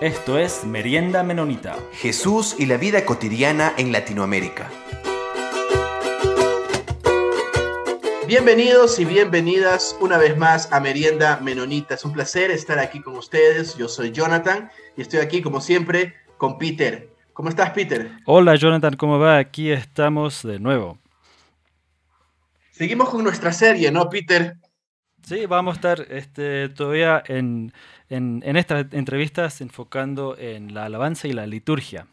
Esto es Merienda Menonita. Jesús y la vida cotidiana en Latinoamérica. Bienvenidos y bienvenidas una vez más a Merienda Menonita. Es un placer estar aquí con ustedes. Yo soy Jonathan y estoy aquí como siempre con Peter. ¿Cómo estás, Peter? Hola, Jonathan, ¿cómo va? Aquí estamos de nuevo. Seguimos con nuestra serie, ¿no, Peter? Sí, vamos a estar este, todavía en, en, estas entrevistas enfocando en la alabanza y la liturgia.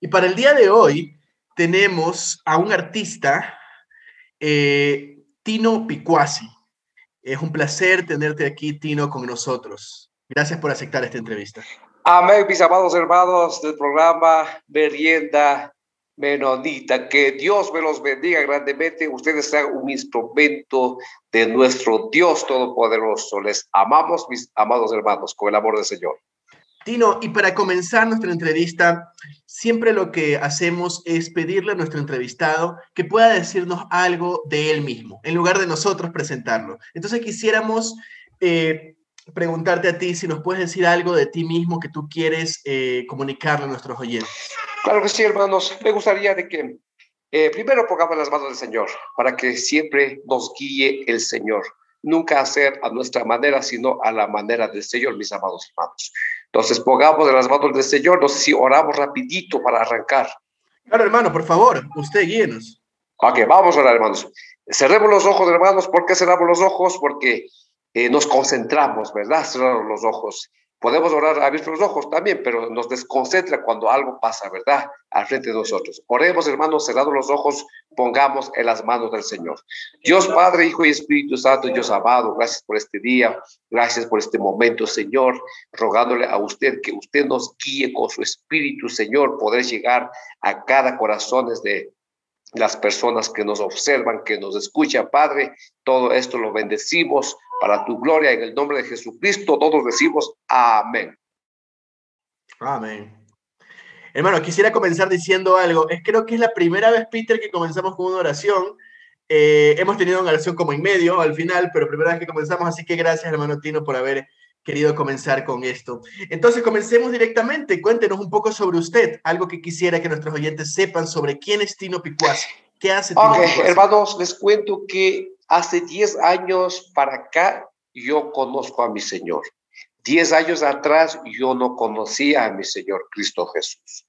Y para el día de hoy tenemos a un artista, eh, Tino Picuasi. Es un placer tenerte aquí, Tino, con nosotros. Gracias por aceptar esta entrevista. Amén, mis amados hermanos del programa Merienda Menonita. Que Dios me los bendiga grandemente. Ustedes sean un instrumento de nuestro Dios Todopoderoso. Les amamos, mis amados hermanos, con el amor del Señor. Tino, y para comenzar nuestra entrevista, siempre lo que hacemos es pedirle a nuestro entrevistado que pueda decirnos algo de él mismo, en lugar de nosotros presentarlo. Entonces quisiéramos eh, preguntarte a ti si nos puedes decir algo de ti mismo que tú quieres eh, comunicarle a nuestros oyentes. Claro que sí, hermanos. Me gustaría de que eh, primero pongamos las manos del Señor para que siempre nos guíe el Señor. Nunca hacer a nuestra manera, sino a la manera del Señor, mis amados hermanos. Entonces, pongamos en las manos del Señor. No sé si oramos rapidito para arrancar. Claro, hermano, por favor, usted guíenos. Ok, vamos a orar, hermanos. Cerremos los ojos, hermanos. ¿Por qué cerramos los ojos? Porque eh, nos concentramos, ¿verdad? Cerramos los ojos. Podemos orar abiertos los ojos también, pero nos desconcentra cuando algo pasa, ¿verdad? Al frente de nosotros. Oremos, hermanos, cerrados los ojos, pongamos en las manos del Señor. Dios Padre, Hijo y Espíritu Santo, Dios amado, gracias por este día, gracias por este momento, Señor, rogándole a usted que usted nos guíe con su Espíritu, Señor, poder llegar a cada corazón de las personas que nos observan, que nos escuchan, Padre. Todo esto lo bendecimos para tu gloria en el nombre de Jesucristo. Todos decimos amén. Amén. Hermano, quisiera comenzar diciendo algo. Es creo que es la primera vez, Peter, que comenzamos con una oración. Eh, hemos tenido una oración como en medio al final, pero primera vez que comenzamos, así que gracias, hermano Tino, por haber querido comenzar con esto. Entonces, comencemos directamente. Cuéntenos un poco sobre usted, algo que quisiera que nuestros oyentes sepan sobre quién es Tino Picuasi. ¿Qué hace Tino okay, hermanos, les cuento que hace 10 años para acá yo conozco a mi Señor. 10 años atrás yo no conocía a mi Señor Cristo Jesús,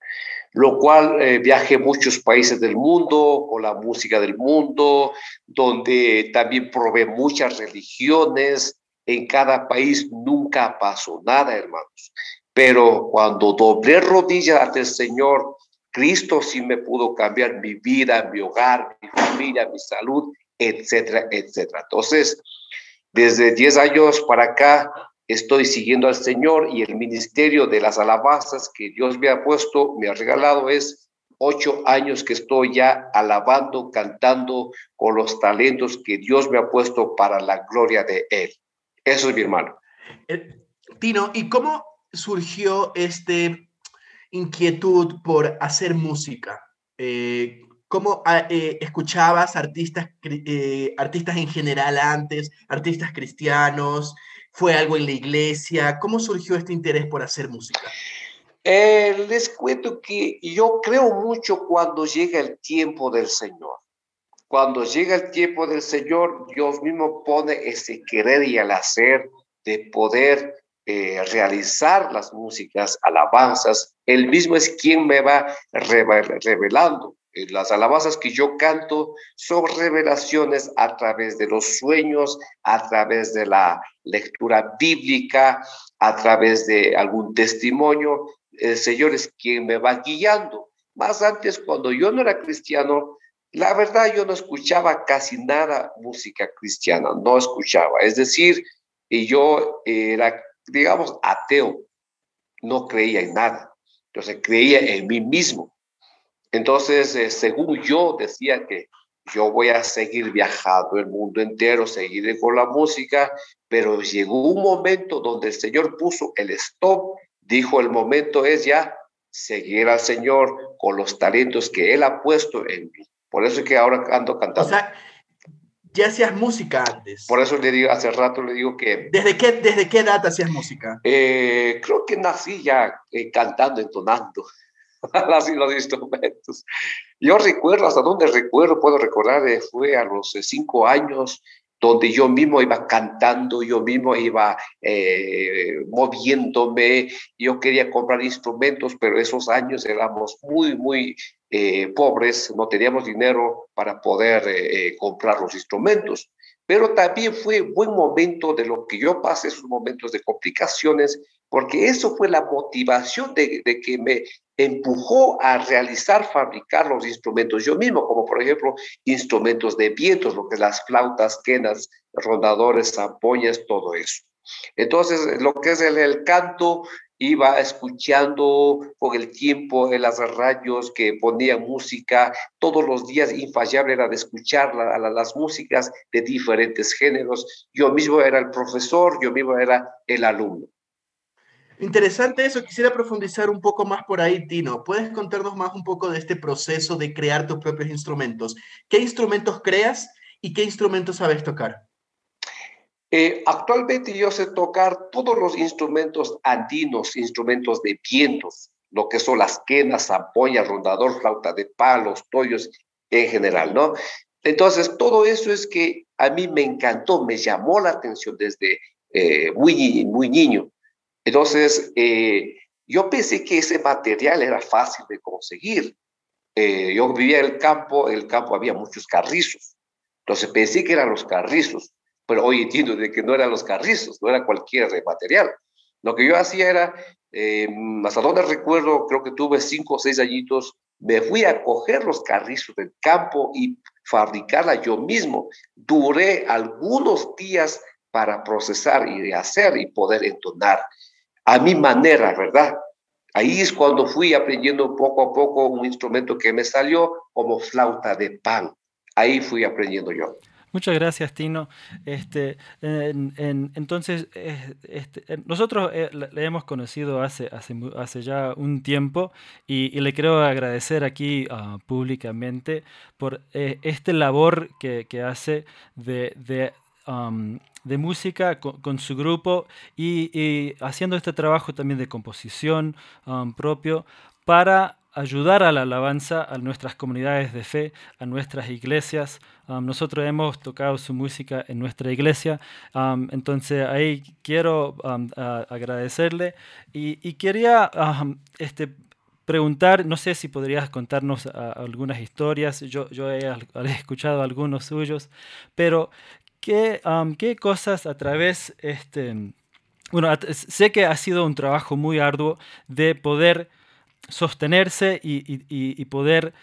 lo cual eh, viajé muchos países del mundo con la música del mundo, donde también probé muchas religiones, en cada país nunca pasó nada, hermanos. Pero cuando doblé rodillas ante el Señor, Cristo sí me pudo cambiar mi vida, mi hogar, mi familia, mi salud, etcétera, etcétera. Entonces, desde 10 años para acá, estoy siguiendo al Señor y el ministerio de las alabanzas que Dios me ha puesto, me ha regalado, es ocho años que estoy ya alabando, cantando con los talentos que Dios me ha puesto para la gloria de Él. Eso es mi hermano. Eh, Tino, ¿y cómo surgió este inquietud por hacer música? Eh, ¿Cómo ah, eh, escuchabas artistas, artistas en general antes, artistas cristianos? ¿Fue algo en la iglesia? ¿Cómo surgió este interés por hacer música? les cuento que yo creo mucho cuando llega el tiempo del Señor. Cuando llega el tiempo del Señor, Dios mismo pone ese querer y el hacer de poder eh, realizar las músicas, alabanzas. Él mismo es quien me va revelando. Eh, las alabanzas que yo canto son revelaciones a través de los sueños, a través de la lectura bíblica, a través de algún testimonio. El Señor es quien me va guiando. Más antes, cuando yo no era cristiano, la verdad, yo no escuchaba casi nada música cristiana, no escuchaba. Es decir, yo era, digamos, ateo, no creía en nada. Entonces, creía en mí mismo. Entonces, eh, según yo decía que yo voy a seguir viajando el mundo entero, seguir con la música, pero llegó un momento donde el Señor puso el stop, dijo el momento es ya seguir al Señor con los talentos que Él ha puesto en mí. Por eso es que ahora ando cantando. O sea, ya hacías música antes. Por eso le digo, hace rato le digo que... ¿Desde qué, desde qué edad hacías música? Eh, creo que nací ya eh, cantando, entonando así los instrumentos. Yo recuerdo, hasta donde recuerdo, puedo recordar, eh, fue a los cinco años, donde yo mismo iba cantando, yo mismo iba eh, moviéndome, yo quería comprar instrumentos, pero esos años éramos muy, muy eh, pobres, no teníamos dinero para poder eh, comprar los instrumentos. Pero también fue buen momento de lo que yo pasé, esos momentos de complicaciones, porque eso fue la motivación de, de, que me empujó a realizar, fabricar los instrumentos yo mismo, como por ejemplo instrumentos de vientos, lo que es las flautas, quenas, rondadores, zampoñas, todo eso. Entonces, lo que es el, canto, iba escuchando con el tiempo en las radios que ponían música, todos los días infallable era de escuchar la, la, las músicas de diferentes géneros. Yo mismo era el profesor, yo mismo era el alumno. Interesante eso, quisiera profundizar un poco más por ahí, Tino. ¿Puedes contarnos más un poco de este proceso de crear tus propios instrumentos? ¿Qué instrumentos creas y qué instrumentos sabes tocar? Eh, actualmente yo sé tocar todos los instrumentos andinos, instrumentos de vientos, lo que son las quenas, zampoñas, rondador, flauta de palos, toyos en general, ¿no? Entonces, todo eso es que a mí me encantó, me llamó la atención desde eh, muy, muy niño. Entonces, eh, yo pensé que ese material era fácil de conseguir. Eh, yo vivía en el campo, en el campo había muchos carrizos. Entonces pensé que eran los carrizos, pero hoy entiendo de que no eran los carrizos, no era cualquier material. Lo que yo hacía era, eh, hasta donde recuerdo, creo que tuve cinco o seis añitos, me fui a coger los carrizos del campo y fabricarla yo mismo. Duré algunos días para procesar y hacer y poder entonar a mi manera, ¿verdad? Ahí es cuando fui aprendiendo poco a poco un instrumento que me salió como flauta de pan. Ahí fui aprendiendo yo. Muchas gracias, Tino. Este, en, en, entonces, este, nosotros eh, le hemos conocido hace, hace, ya un tiempo y, le quiero agradecer aquí uh, públicamente por eh, este labor que, hace de de música con, su grupo y, haciendo este trabajo también de composición propio para ayudar a la alabanza a nuestras comunidades de fe, a nuestras iglesias. Nosotros hemos tocado su música en nuestra iglesia, entonces ahí quiero agradecerle y, quería este, preguntar, no sé si podrías contarnos algunas historias, yo, yo he, escuchado algunos suyos, pero ¿qué, qué cosas a través, este, bueno, sé que ha sido un trabajo muy arduo de poder sostenerse y, y, poder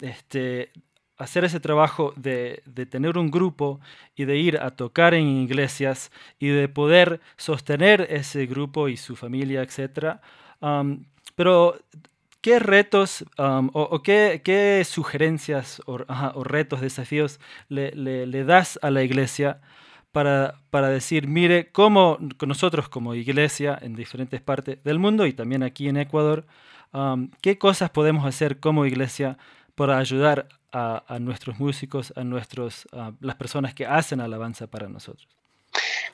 este, hacer ese trabajo de, de, tener un grupo y de ir a tocar en iglesias y de poder sostener ese grupo y su familia, etc. Pero, ¿qué retos um, o, qué, sugerencias o, retos, desafíos le, das a la iglesia? Para, para, decir, mire, cómo nosotros como iglesia en diferentes partes del mundo y también aquí en Ecuador, um, qué cosas podemos hacer como iglesia para ayudar a, a nuestros músicos, a nuestros, uh, las personas que hacen alabanza para nosotros.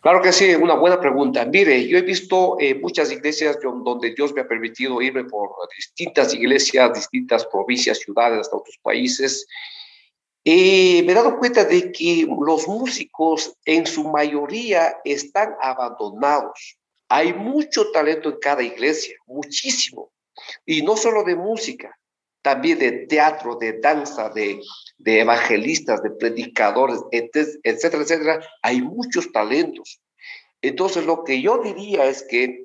Claro que sí, una buena pregunta. Mire, yo he visto eh, muchas iglesias donde Dios me ha permitido irme por distintas iglesias, distintas provincias, ciudades, hasta otros países, y me he dado cuenta de que los músicos en su mayoría están abandonados. Hay mucho talento en cada iglesia, muchísimo. Y no solo de música, también de teatro, de danza, de, evangelistas, de predicadores, etcétera, etcétera. Hay muchos talentos. Entonces, lo que yo diría es que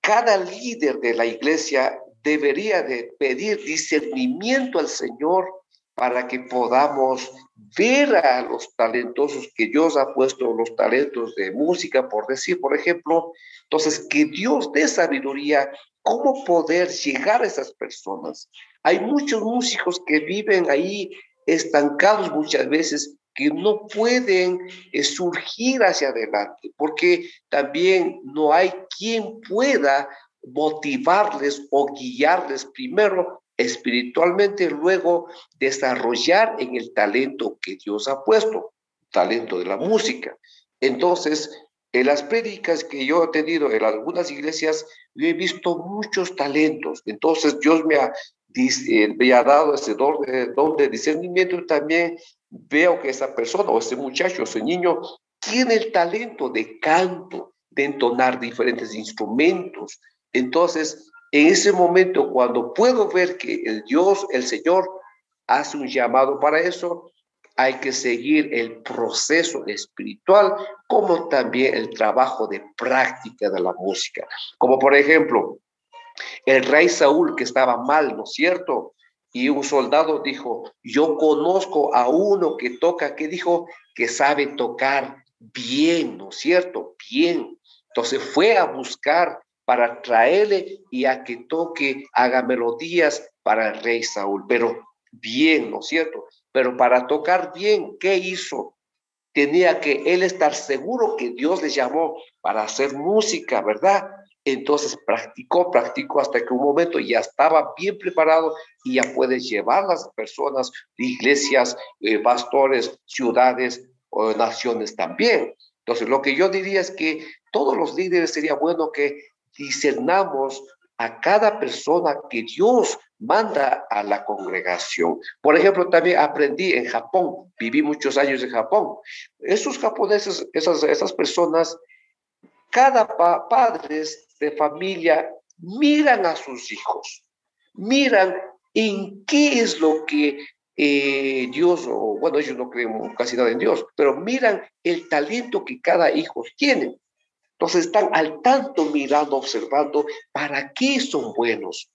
cada líder de la iglesia debería de pedir discernimiento al Señor para que podamos ver a los talentosos que Dios ha puesto, los talentos de música, por decir, por ejemplo. Entonces, que Dios dé sabiduría, cómo poder llegar a esas personas. Hay muchos músicos que viven ahí estancados muchas veces, que no pueden eh, surgir hacia adelante, porque también no hay quien pueda motivarles o guiarles primero espiritualmente, luego desarrollar en el talento que Dios ha puesto. talento de la música. Entonces, en las prédicas que yo he tenido en algunas iglesias, yo he visto muchos talentos. Entonces, Dios me ha, eh, me dado ese don de, don de discernimiento y también veo que esa persona o ese muchacho, ese niño, tiene el talento de canto, de entonar diferentes instrumentos. Entonces, en ese momento, cuando puedo ver que el Dios, el Señor, hace un llamado para eso, hay que seguir el proceso espiritual como también el trabajo de práctica de la música. Como por ejemplo, el rey Saúl que estaba mal, ¿no es cierto? Y un soldado dijo, yo conozco a uno que toca, que dijo que sabe tocar bien, ¿no es cierto? Bien. Entonces fue a buscar para traerle y a que toque, haga melodías para el rey Saúl, pero bien, ¿no es cierto? Pero para tocar bien, ¿qué hizo? Tenía que él estar seguro que Dios le llamó para hacer música, ¿verdad? Entonces practicó, practicó hasta que un momento ya estaba bien preparado y ya puede llevar las personas, iglesias, eh, pastores, ciudades o naciones también. Entonces, lo que yo diría es que todos los líderes sería bueno que discernamos a cada persona que Dios manda a la congregación. Por ejemplo, también aprendí en Japón, viví muchos años en Japón. Esos japoneses, esas, esas personas, cada padres de familia miran a sus hijos, miran en qué es lo que eh, Dios, o bueno, ellos no creen casi nada en Dios, pero miran el talento que cada hijo tiene. Entonces están al tanto mirando, observando para qué son buenos.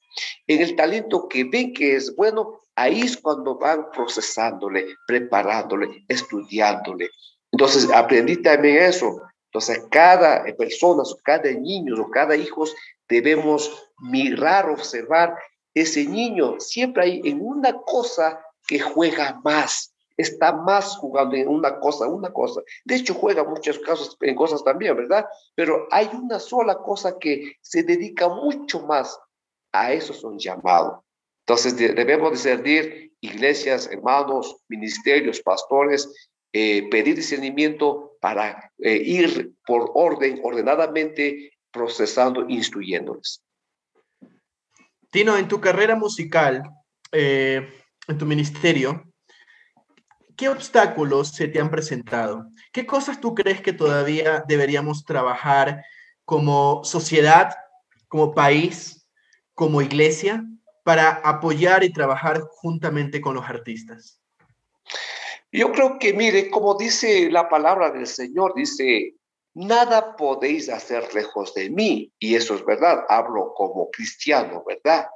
En el talento que ven que es bueno, ahí es cuando van procesándole, preparándole, estudiándole. Entonces aprendí también eso. Entonces cada persona, cada niño o cada hijo debemos mirar, observar ese niño. Siempre hay en una cosa que juega más, está más jugando en una cosa, una cosa. De hecho, juega muchas cosas, en cosas también, ¿verdad? Pero hay una sola cosa que se dedica mucho más. A eso son llamados. Entonces, debemos discernir iglesias, hermanos, ministerios, pastores, eh, pedir discernimiento para eh, ir por orden, ordenadamente, procesando, instruyéndoles. Tino, en tu carrera musical, eh, en tu ministerio, ¿qué obstáculos se te han presentado? ¿Qué cosas tú crees que todavía deberíamos trabajar como sociedad, como país, como iglesia, para apoyar y trabajar juntamente con los artistas? Yo creo que, mire, como dice la palabra del Señor, dice, nada podéis hacer lejos de mí. Y eso es verdad, hablo como cristiano, ¿verdad?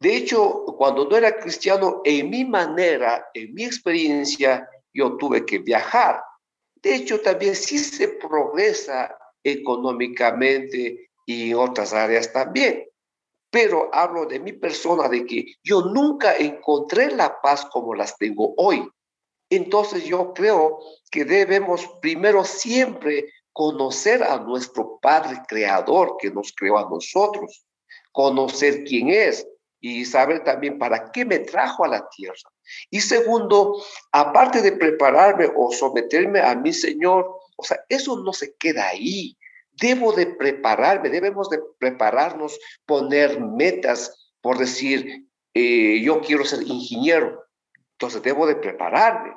De hecho, cuando no era cristiano, en mi manera, en mi experiencia, yo tuve que viajar. De hecho, también sí se progresa económicamente y en otras áreas también. Pero hablo de mi persona, de que yo nunca encontré la paz como las tengo hoy. Entonces yo creo que debemos primero siempre conocer a nuestro Padre Creador que nos creó a nosotros, conocer quién es, y saber también para qué me trajo a la tierra. Y segundo, aparte de prepararme o someterme a mi Señor, o sea, eso no se queda ahí. Debo de prepararme, debemos de prepararnos, poner metas, por decir, eh, yo quiero ser ingeniero, entonces debo de prepararme.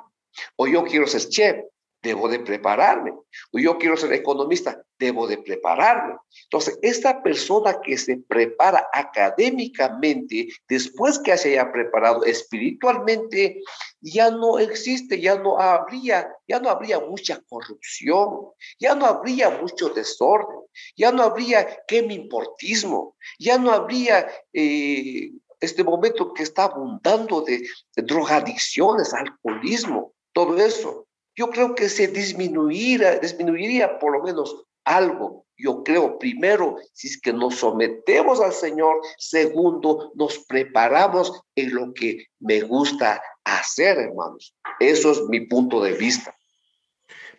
O yo quiero ser chef, debo de prepararme. O yo quiero ser economista, debo de prepararme. Entonces, esta persona que se prepara académicamente, después que se haya preparado espiritualmente, ya no existe, ya no habría, ya no habría mucha corrupción, ya no habría mucho desorden, ya no habría importismo, ya no habría eh, este momento que está abundando de drogadicciones, alcoholismo, todo eso yo creo que se disminuiría, disminuiría por lo menos algo. Yo creo, primero, si es que nos sometemos al Señor, segundo, nos preparamos en lo que me gusta hacer, hermanos. Eso es mi punto de vista.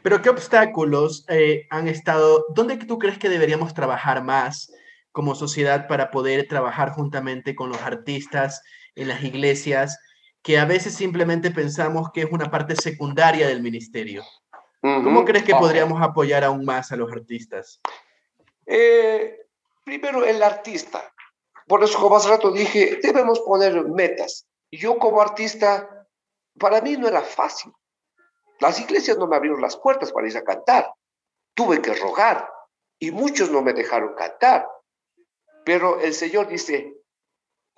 Pero ¿qué obstáculos eh, han estado? ¿Dónde tú crees que deberíamos trabajar más como sociedad para poder trabajar juntamente con los artistas en las iglesias? Que a veces simplemente pensamos que es una parte secundaria del ministerio. ¿Cómo crees que podríamos apoyar aún más a los artistas? Eh, primero, el artista. Por eso, como hace rato dije, debemos poner metas. Yo como artista, para mí no era fácil. Las iglesias no me abrieron las puertas para ir a cantar. Tuve que rogar y muchos no me dejaron cantar. Pero el Señor dice,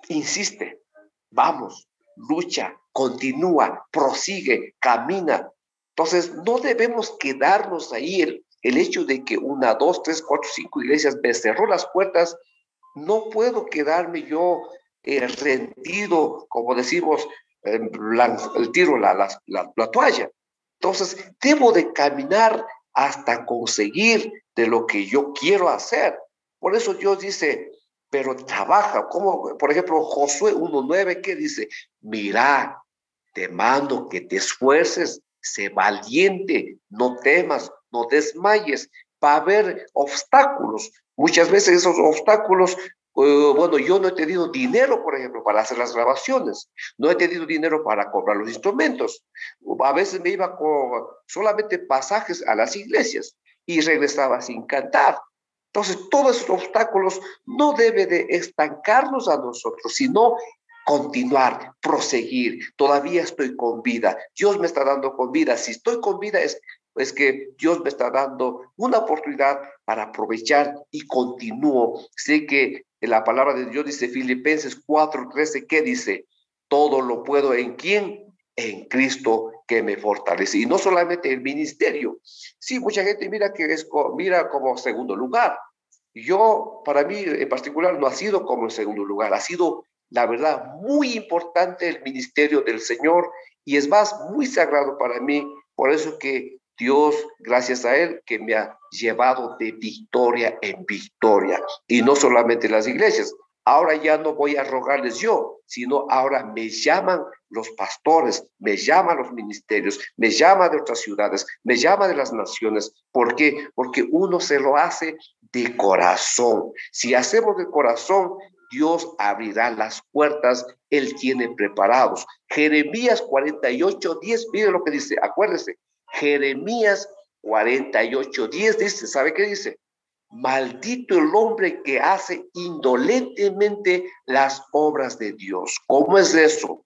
insiste, vamos, lucha, continúa, prosigue, camina. Entonces, no debemos quedarnos ahí. El, el hecho de que una, dos, tres, cuatro, cinco iglesias me cerró las puertas, no puedo quedarme yo eh, rendido, como decimos, el tiro la, la, la toalla. Entonces, debo de caminar hasta conseguir de lo que yo quiero hacer. Por eso Dios dice, pero trabaja, como por ejemplo Josué 1.9, que dice, mira, te mando que te esfuerces, sé valiente, no temas, no desmayes, va a haber obstáculos. Muchas veces esos obstáculos eh, bueno, yo no he tenido dinero, por ejemplo, para hacer las grabaciones, no he tenido dinero para comprar los instrumentos. A veces me iba con solamente pasajes a las iglesias y regresaba sin cantar. Entonces, todos esos obstáculos no deben de estancarnos a nosotros, sino continuar, proseguir. Todavía estoy con vida. Dios me está dando con vida. Si estoy con vida es es que Dios me está dando una oportunidad para aprovechar y continúo. Sé que la palabra de Dios dice Filipenses 4:13, ¿qué dice? Todo lo puedo en quién? En Cristo que me fortalece. Y no solamente el ministerio. Sí, mucha gente mira que es mira como segundo lugar. Yo, para mí en particular, no ha sido como en segundo lugar, ha sido, la verdad, muy importante el ministerio del Señor y es más, muy sagrado para mí. Por eso que Dios, gracias a Él, que me ha llevado de victoria en victoria. Y no solamente las iglesias. Ahora ya no voy a rogarles yo, sino ahora me llaman los pastores, me llaman los ministerios, me llaman de otras ciudades, me llaman de las naciones. ¿Por qué? Porque uno se lo hace de corazón. Si hacemos de corazón, Dios abrirá las puertas, Él tiene preparados. Jeremías 48, 10, mire lo que dice, acuérdese, Jeremías 48, 10 dice, ¿sabe qué dice? Maldito el hombre que hace indolentemente las obras de Dios. ¿Cómo es eso?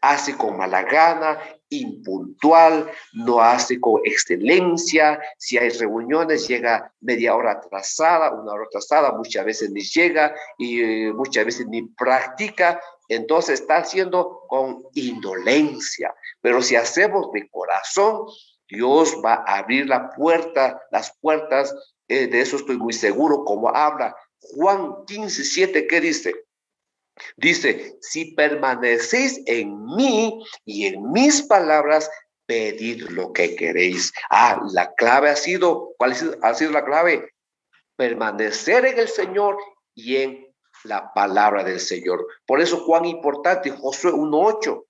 Hace con mala gana, impuntual, no hace con excelencia. Si hay reuniones, llega media hora atrasada, una hora atrasada, muchas veces ni llega y eh, muchas veces ni practica. Entonces está haciendo con indolencia. Pero si hacemos de corazón, Dios va a abrir la puerta, las puertas, eh, de eso estoy muy seguro, como habla Juan 15, 7, ¿qué dice? Dice, si permanecéis en mí y en mis palabras, pedid lo que queréis. Ah, la clave ha sido, ¿cuál ha sido la clave? Permanecer en el Señor y en la palabra del Señor. Por eso, cuán importante, Josué 1.8,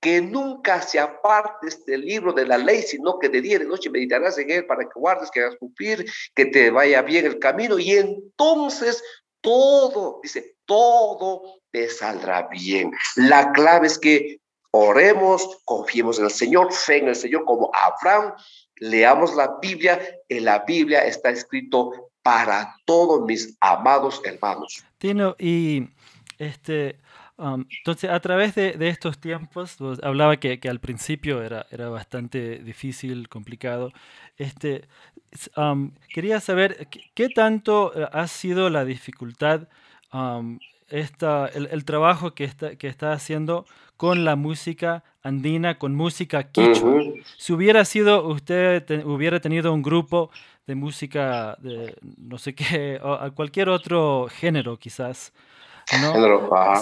que nunca se aparte este libro de la ley, sino que de día y de noche meditarás en él para que guardes, que hagas cumplir, que te vaya bien el camino y entonces todo, dice, todo te saldrá bien. La clave es que oremos, confiemos en el Señor, fe en el Señor como Abraham, leamos la Biblia, en la Biblia está escrito para todos mis amados hermanos. Tino, y este, Um, entonces, a través de, estos tiempos, hablaba que, al principio era, era bastante difícil, complicado. Este, um, quería saber qué, tanto eh, ha sido la dificultad, um, esta, el, trabajo que está, que está haciendo con la música andina, con música quichua. Si hubiera sido, usted hubiera tenido un grupo de música, de no sé qué, o a cualquier otro género quizás,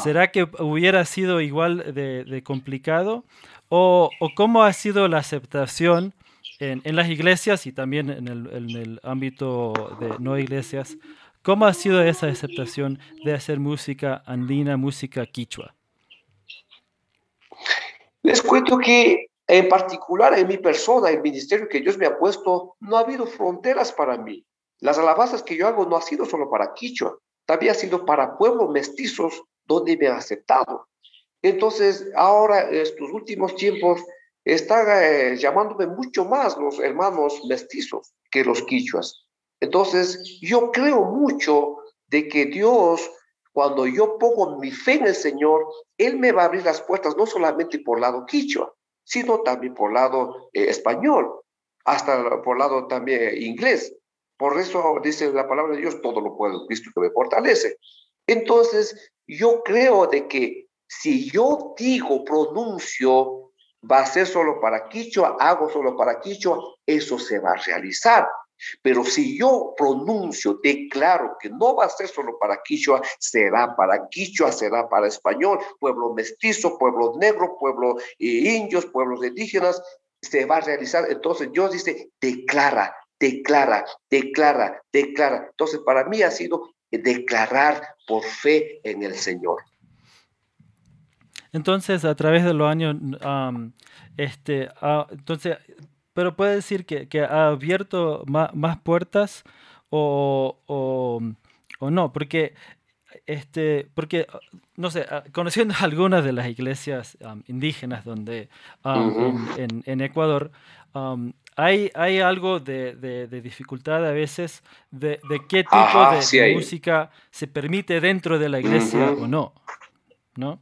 ¿Será que hubiera sido igual de, complicado? ¿O, cómo ha sido la aceptación en, las iglesias y también en el, ámbito de no iglesias? ¿Cómo ha sido esa aceptación de hacer música andina, música quichua? Les cuento que en particular en mi persona, el ministerio que Dios me ha puesto, no ha habido fronteras para mí. Las alabanzas que yo hago no ha sido solo para quichua, también ha sido para pueblos mestizos donde me han aceptado. Entonces, ahora, estos últimos tiempos, están eh, llamándome mucho más los hermanos mestizos que los quichuas. Entonces, yo creo mucho de que Dios, cuando yo pongo mi fe en el Señor, Él me va a abrir las puertas no solamente por lado quichua, sino también por lado eh, español, hasta por lado también inglés. Por eso dice la palabra de Dios, todo lo puedo Cristo que me fortalece. Entonces, yo creo de que si yo digo, pronuncio, va a ser solo para Quichua, hago solo para Quichua, eso se va a realizar. Pero si yo pronuncio, declaro que no va a ser solo para Quichua, será para Quichua, será para español, pueblo mestizo, pueblo negro, pueblo eh, indios, pueblos indígenas, se va a realizar. Entonces Dios dice, declara, declara, declara, declara. Entonces para mí ha sido declarar por fe en el Señor. Entonces, a través de los años, este, entonces, pero puede decir que, ha abierto más, puertas o, o, no, porque, este, porque, no sé, ah, conociendo algunas de las iglesias indígenas donde, en, Ecuador, hay, hay algo de, dificultad a veces de, qué tipo de, música se permite dentro de la iglesia o no, ¿no?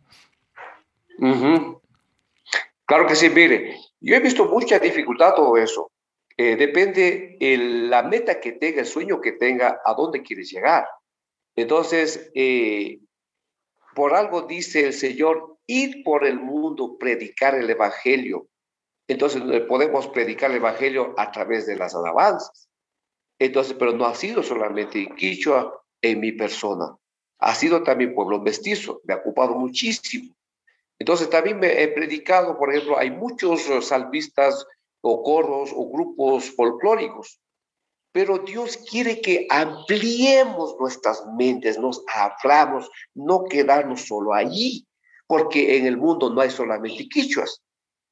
Claro que sí, mire, yo he visto mucha dificultad todo eso. Eh, depende el, la meta que tenga, el sueño que tenga, a dónde quieres llegar. Entonces, eh, por algo dice el Señor, ir por el mundo, predicar el Evangelio. Entonces, podemos predicar el Evangelio a través de las alabanzas. Entonces, pero no ha sido solamente en Quichua, en mi persona. Ha sido también pueblo mestizo, me ha ocupado muchísimo. Entonces también me he predicado, por ejemplo, hay muchos salvistas o coros o grupos folclóricos, pero Dios quiere que ampliemos nuestras mentes, nos abramos, no quedarnos solo allí, porque en el mundo no hay solamente quichuas,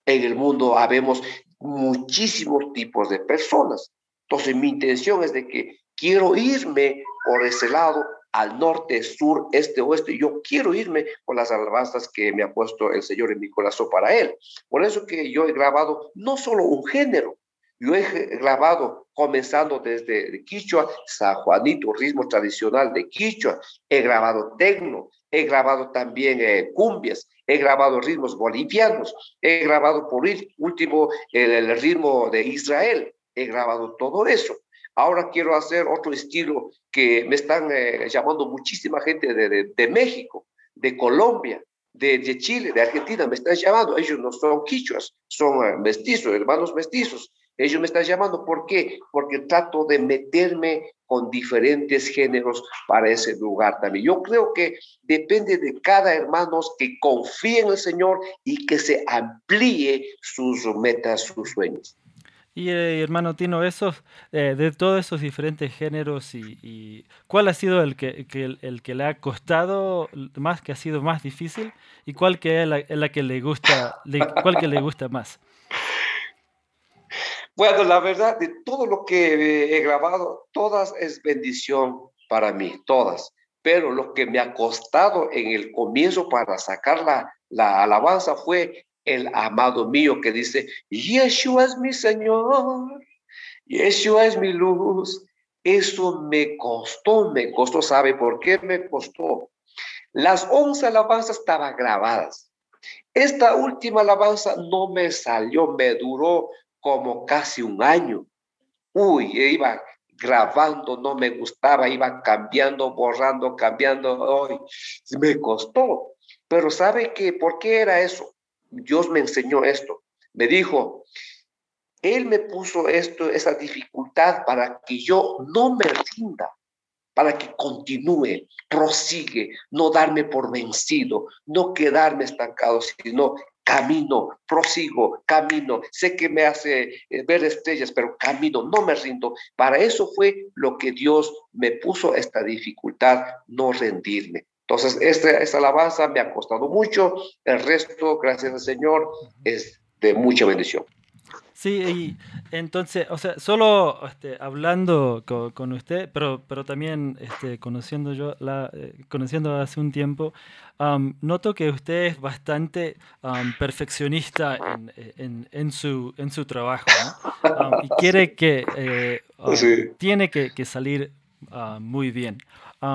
en el mundo habemos muchísimos tipos de personas. Entonces mi intención es de que quiero irme por ese lado al norte, sur, este, oeste. Yo quiero irme con las alabanzas que me ha puesto el Señor en mi corazón para Él. Por eso que yo he grabado no solo un género, yo he grabado comenzando desde Quichua, San Juanito, ritmo tradicional de Quichua. He grabado tecno, he grabado también eh, cumbias, he grabado ritmos bolivianos, he grabado por último el ritmo de Israel. He grabado todo eso. Ahora quiero hacer otro estilo que me están eh, llamando muchísima gente de, de, México, de Colombia, de, de, Chile, de Argentina, me están llamando. Ellos no son quichuas, son eh, mestizos, hermanos mestizos. Ellos me están llamando, ¿por qué? Porque trato de meterme con diferentes géneros para ese lugar también. Yo creo que depende de cada hermano que confíe en el Señor y que se amplíe sus metas, sus sueños. Y eh, hermano Tino, esos, eh, de todos esos diferentes géneros, y, ¿cuál ha sido el que, el, que, le ha costado más, que ha sido más difícil? ¿Y cuál que es la, que le gusta, cuál que le gusta más? Bueno, la verdad, de todo lo que he grabado, todas es bendición para mí, todas. Pero lo que me ha costado en el comienzo para sacar la, la alabanza fue el amado mío que dice, Yeshua es mi Señor, Yeshua es mi luz. Eso me costó, me costó, ¿sabe por qué me costó? Las once alabanzas estaban grabadas. Esta última alabanza no me salió, me duró como casi un año. Uy, iba grabando, no me gustaba, iba cambiando, borrando, cambiando. Uy, me costó. Pero ¿sabe qué? ¿Por qué era eso? Dios me enseñó esto. Me dijo, Él me puso esto, esa dificultad para que yo no me rinda, para que continúe, prosigue, no darme por vencido, no quedarme estancado, sino camino, prosigo, camino. Sé que me hace eh, ver estrellas, pero camino, no me rindo. Para eso fue lo que Dios me puso esta dificultad, no rendirme. Entonces, esta, esta alabanza me ha costado mucho, el resto, gracias al Señor, es de mucha bendición. Sí, y entonces, o sea, solo este, hablando con, usted, pero, pero también este, conociendo yo la, eh, conociendo hace un tiempo, noto que usted es bastante perfeccionista en, en, su, en su trabajo, ¿no? y quiere que, eh, tiene que, que salir ah, muy bien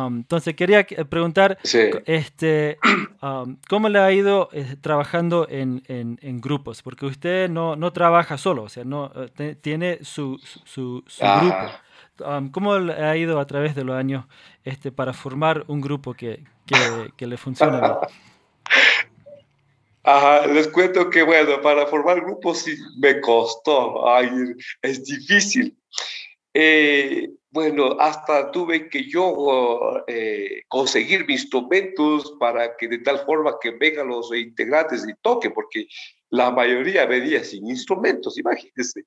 entonces quería preguntar, este, ¿cómo le ha ido eh, trabajando en, en, grupos? Porque usted no, no, trabaja solo, o sea, no eh, tiene su, su, su grupo. ¿Cómo le ha ido a través de los años este, para formar un grupo que, que, que le funcione bien? Ajá, les cuento que, bueno, para formar grupos sí me costó, Ay, es difícil. Eh, bueno, hasta tuve que yo eh, conseguir mis instrumentos para que de tal forma que vengan los integrantes y toquen, porque la mayoría venía sin instrumentos, imagínense.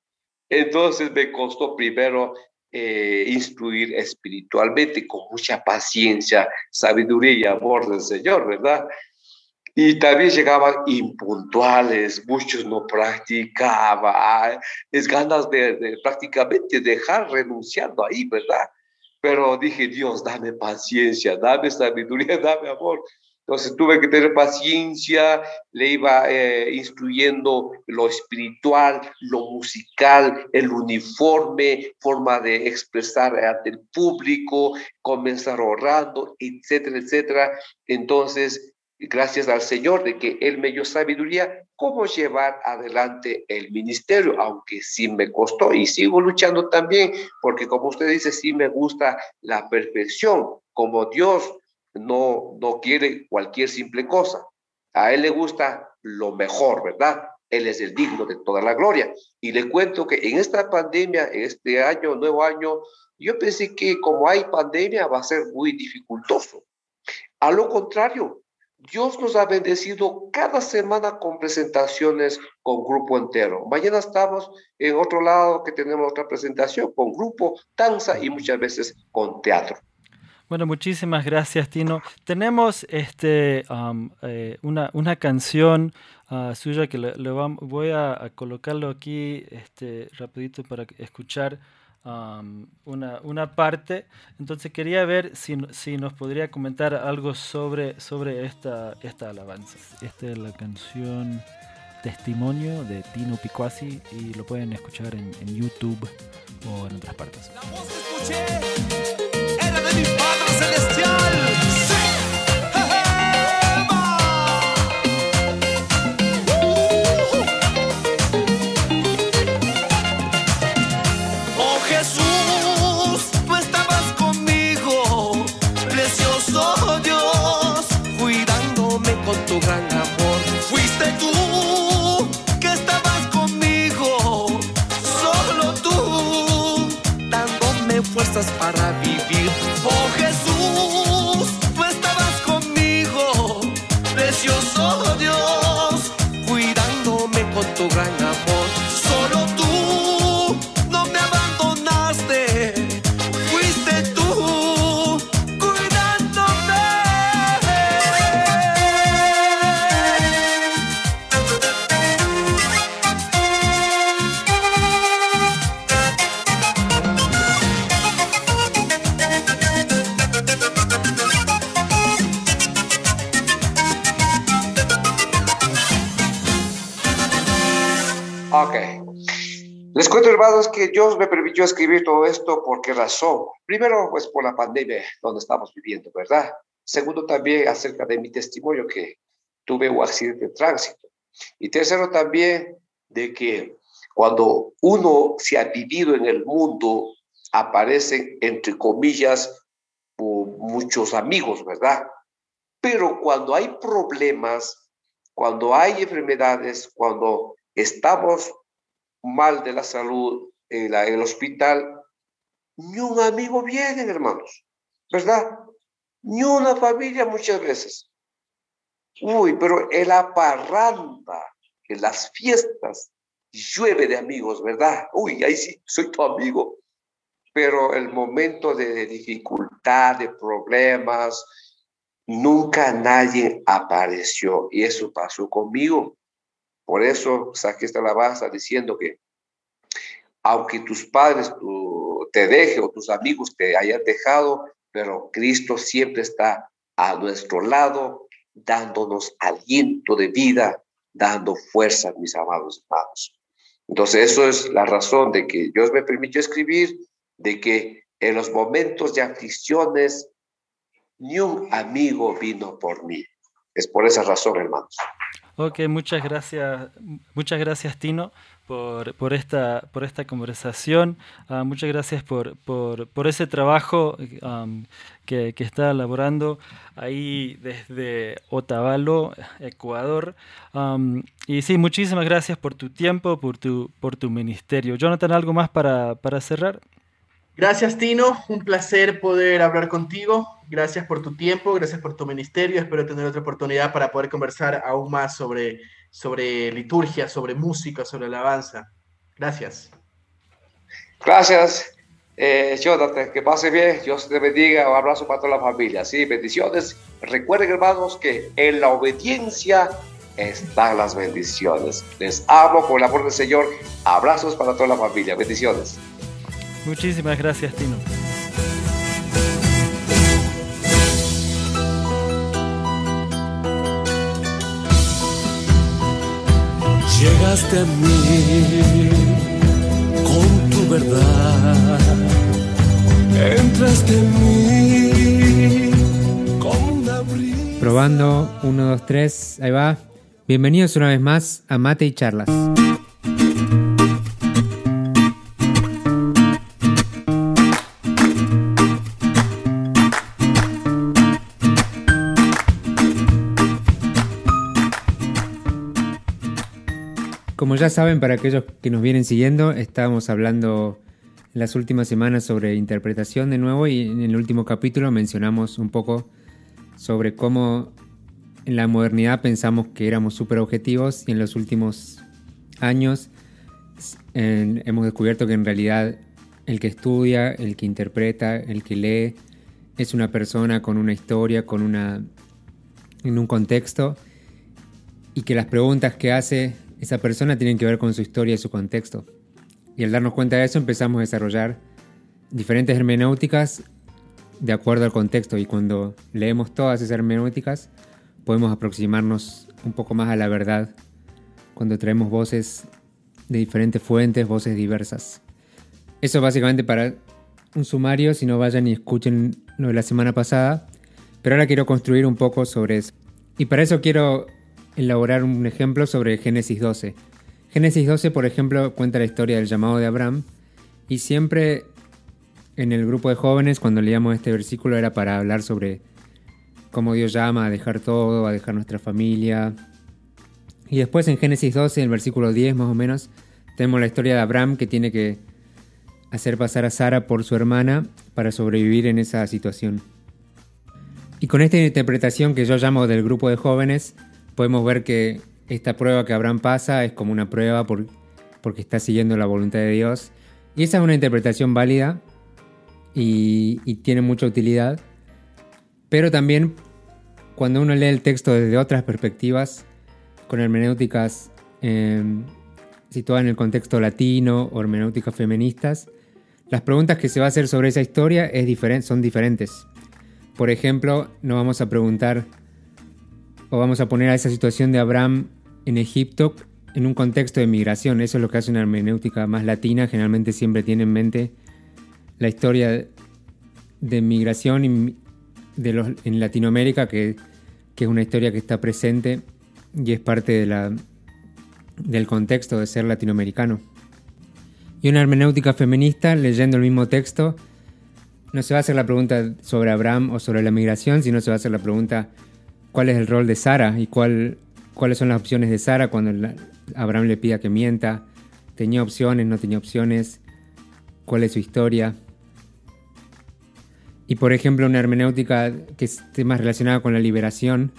Entonces me costó primero eh, instruir espiritualmente con mucha paciencia, sabiduría y amor del Señor, ¿verdad? Y también llegaban impuntuales, muchos no practicaban, es ganas de, prácticamente dejar renunciando ahí, ¿verdad? Pero dije, Dios, dame paciencia, dame sabiduría, dame amor. Entonces tuve que tener paciencia, le iba eh, instruyendo lo espiritual, lo musical, el uniforme, forma de expresar ante el público, comenzar orando, etcétera, etcétera. Entonces gracias al Señor de que Él me dio sabiduría, cómo llevar adelante el ministerio, aunque sí me costó y sigo luchando también, porque como usted dice, sí me gusta la perfección, como Dios no, no quiere cualquier simple cosa. A Él le gusta lo mejor, ¿verdad? Él es el digno de toda la gloria. Y le cuento que en esta pandemia, este año, nuevo año, yo pensé que como hay pandemia va a ser muy dificultoso. A lo contrario, Dios nos ha bendecido cada semana con presentaciones con grupo entero. Mañana estamos en otro lado que tenemos otra presentación con grupo, danza y muchas veces con teatro. Bueno, muchísimas gracias, Tino. Tenemos este, eh, una, una, canción ah, suya que le, voy a, colocarlo aquí este, rapidito para escuchar una, una, parte. Entonces quería ver si, si, nos podría comentar algo sobre, sobre esta, esta alabanza. Esta es la canción Testimonio de Tino Picuasi y lo pueden escuchar en, en YouTube o en otras partes. La voz que escuché era de mi Padre Celestial. Les cuento, hermanos, que Dios me permitió escribir todo esto. ¿Por qué razón? Primero, pues por la pandemia donde estamos viviendo, ¿verdad? Segundo, también acerca de mi testimonio que tuve un accidente de tránsito. Y tercero, también de que cuando uno se ha vivido en el mundo, aparecen, entre comillas, muchos amigos, ¿verdad? Pero cuando hay problemas, cuando hay enfermedades, cuando estamos mal de la salud en, el hospital, ni un amigo viene, hermanos, ¿verdad? Ni una familia muchas veces. Uy, pero en la parranda, en las fiestas, llueve de amigos, ¿verdad? Uy, ahí sí, soy tu amigo. Pero el momento de dificultad, de problemas, nunca nadie apareció. Y eso pasó conmigo. Por eso saqué esta alabanza diciendo que aunque tus padres te dejen o tus amigos te hayan dejado, pero Cristo siempre está a nuestro lado, dándonos aliento de vida, dando fuerza, mis amados hermanos. Entonces, eso es la razón de que Dios me permitió escribir, de que en los momentos de aflicciones, ni un amigo vino por mí. Es por esa razón, hermanos. Ok, muchas gracias, muchas gracias Tino por, por, esta, por esta conversación. Ah, muchas gracias por, por, por ese trabajo que, que, está elaborando ahí desde Otavalo, Ecuador. y sí, muchísimas gracias por tu tiempo, por tu, por tu ministerio. Jonathan, ¿algo más para, para cerrar? Gracias, Tino. Un placer poder hablar contigo. Gracias por tu tiempo, gracias por tu ministerio. Espero tener otra oportunidad para poder conversar aún más sobre, sobre liturgia, sobre música, sobre alabanza. Gracias. Gracias, eh, Jonathan. Que pase bien. Dios te bendiga. Un abrazo para toda la familia. Sí, bendiciones. Recuerden, hermanos, que en la obediencia están las bendiciones. Les amo por el amor del Señor. Abrazos para toda la familia. Bendiciones. Muchísimas gracias, Tino. Llegaste a mí con tu verdad, entraste en mí con un abril. Probando, 1, 2, 3, ahí va. Bienvenidos una vez más a Mate y Charlas. Como ya saben, para aquellos que nos vienen siguiendo, estábamos hablando en las últimas semanas sobre interpretación de nuevo y en el último capítulo mencionamos un poco sobre cómo en la modernidad pensamos que éramos súper objetivos y en los últimos años hemos descubierto que en realidad el que estudia, el que interpreta, el que lee, es una persona con una historia, con una en un contexto y que las preguntas que hace esa persona tiene que ver con su historia y su contexto. Y al darnos cuenta de eso empezamos a desarrollar diferentes hermenéuticas de acuerdo al contexto y cuando leemos todas esas hermenéuticas podemos aproximarnos un poco más a la verdad cuando traemos voces de diferentes fuentes, voces diversas. Eso básicamente para un sumario, si no vayan y escuchen lo de la semana pasada, pero ahora quiero construir un poco sobre eso. Y para eso quiero elaborar un ejemplo sobre Génesis 12. Génesis 12, por ejemplo, cuenta la historia del llamado de Abraham y siempre en el grupo de jóvenes cuando leíamos este versículo era para hablar sobre cómo Dios llama a dejar todo, a dejar nuestra familia. Y después en Génesis 12, en el versículo 10 más o menos, tenemos la historia de Abraham que tiene que hacer pasar a Sara por su hermana para sobrevivir en esa situación. Y con esta interpretación que yo llamo del grupo de jóvenes, podemos ver que esta prueba que Abraham pasa es como una prueba por, porque está siguiendo la voluntad de Dios. Y esa es una interpretación válida y, tiene mucha utilidad. Pero también cuando uno lee el texto desde otras perspectivas, con hermenéuticas em, situadas en el contexto latino o hermenéuticas feministas, las preguntas que se va a hacer sobre esa historia son diferentes. Por ejemplo, no vamos a preguntar o vamos a poner a esa situación de Abraham en Egipto en un contexto de migración. Eso es lo que hace una hermenéutica más latina. Generalmente siempre tiene en mente la historia de migración en Latinoamérica, que, es una historia que está presente y es parte del contexto de ser latinoamericano. Y una hermenéutica feminista, leyendo el mismo texto, no se va a hacer la pregunta sobre Abraham o sobre la migración, sino se va a hacer la pregunta cuál es el rol de Sara y cuál, cuáles son las opciones de Sara cuando Abraham le pida que mienta. ¿Tenía opciones? ¿No tenía opciones? ¿Cuál es su historia? Y por ejemplo, una hermenéutica que esté más relacionada con la liberación,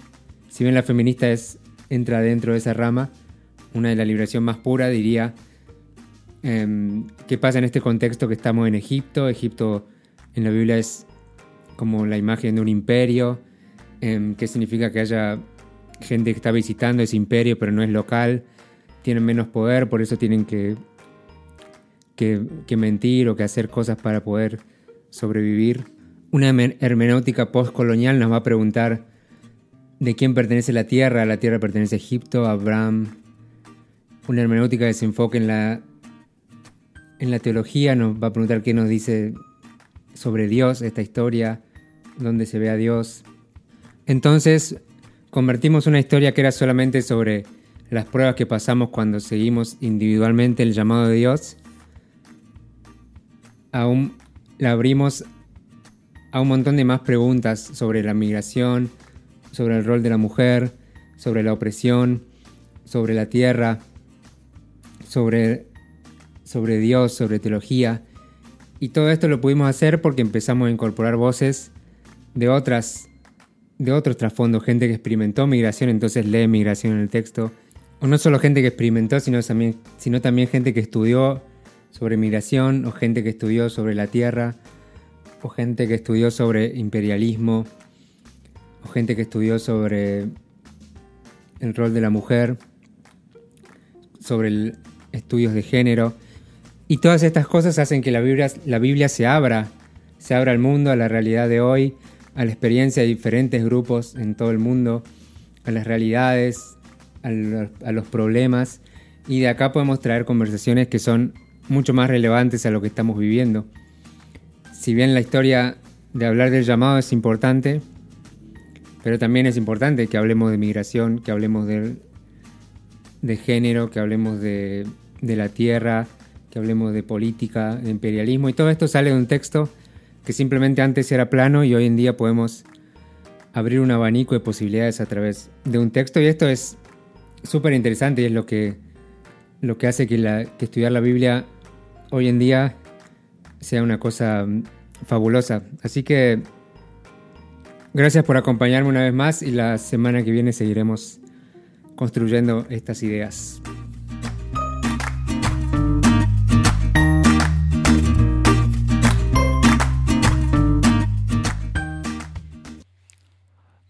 si bien la feminista es, entra dentro de esa rama, una de la liberación más pura diría, em, ¿qué pasa en este contexto que estamos en Egipto? Egipto en la Biblia es como la imagen de un imperio, Em, ¿Qué significa que haya gente que está visitando ese imperio pero no es local, tienen menos poder, por eso tienen que que, mentir o que hacer cosas para poder sobrevivir. Una hermenéutica postcolonial nos va a preguntar de quién pertenece la tierra. La tierra pertenece a Egipto, a Abraham. Una hermenéutica que se enfoque en la, en la teología nos va a preguntar qué nos dice sobre Dios esta historia, dónde se ve a Dios. Entonces, convertimos una historia que era solamente sobre las pruebas que pasamos cuando seguimos individualmente el llamado de Dios, aún la abrimos a un montón de más preguntas sobre la migración, sobre el rol de la mujer, sobre la opresión, sobre la tierra, sobre, sobre Dios, sobre teología. Y todo esto lo pudimos hacer porque empezamos a incorporar voces de otras de otros trasfondos, gente que experimentó migración, entonces lee migración en el texto. O no solo gente que experimentó, sino también, sino también gente que estudió sobre migración, o gente que estudió sobre la tierra, o gente que estudió sobre imperialismo, o gente que estudió sobre el rol de la mujer, sobre estudios de género. Y todas estas cosas hacen que la Biblia, la Biblia se abra, se abra al mundo, a la realidad de hoy, a la experiencia de diferentes grupos en todo el mundo, a las realidades, a los, problemas, y de acá podemos traer conversaciones que son mucho más relevantes a lo que estamos viviendo. Si bien la historia de hablar del llamado es importante, pero también es importante que hablemos de migración, que hablemos de, de género, que hablemos de, de la tierra, que hablemos de política, de imperialismo, y todo esto sale de un texto que simplemente antes era plano y hoy en día podemos abrir un abanico de posibilidades a través de un texto y esto es súper interesante y es lo que, lo que hace que, que estudiar la Biblia hoy en día sea una cosa mm, fabulosa. Así que gracias por acompañarme una vez más y la semana que viene seguiremos construyendo estas ideas.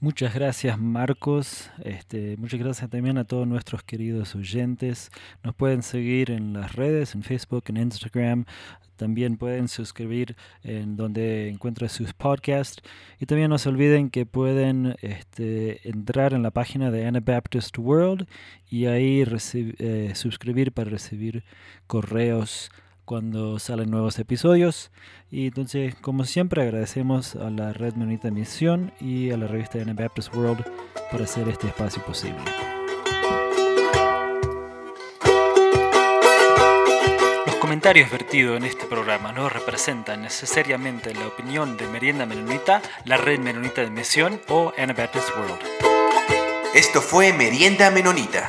Muchas gracias Marcos, este, muchas gracias también a todos nuestros queridos oyentes. Nos pueden seguir en las redes, en Facebook, en Instagram. También pueden suscribir en donde encuentran sus podcasts. Y también no se olviden que pueden este, entrar en la página de Anabaptist World y ahí eh, suscribir para recibir correos cuando salen nuevos episodios. Y entonces, como siempre, agradecemos a la Red Menonita Misión y a la revista Anabaptist World por hacer este espacio posible. Los comentarios vertidos en este programa no representan necesariamente la opinión de Merienda Menonita, la Red Menonita de Misión o Anabaptist World. Esto fue Merienda Menonita.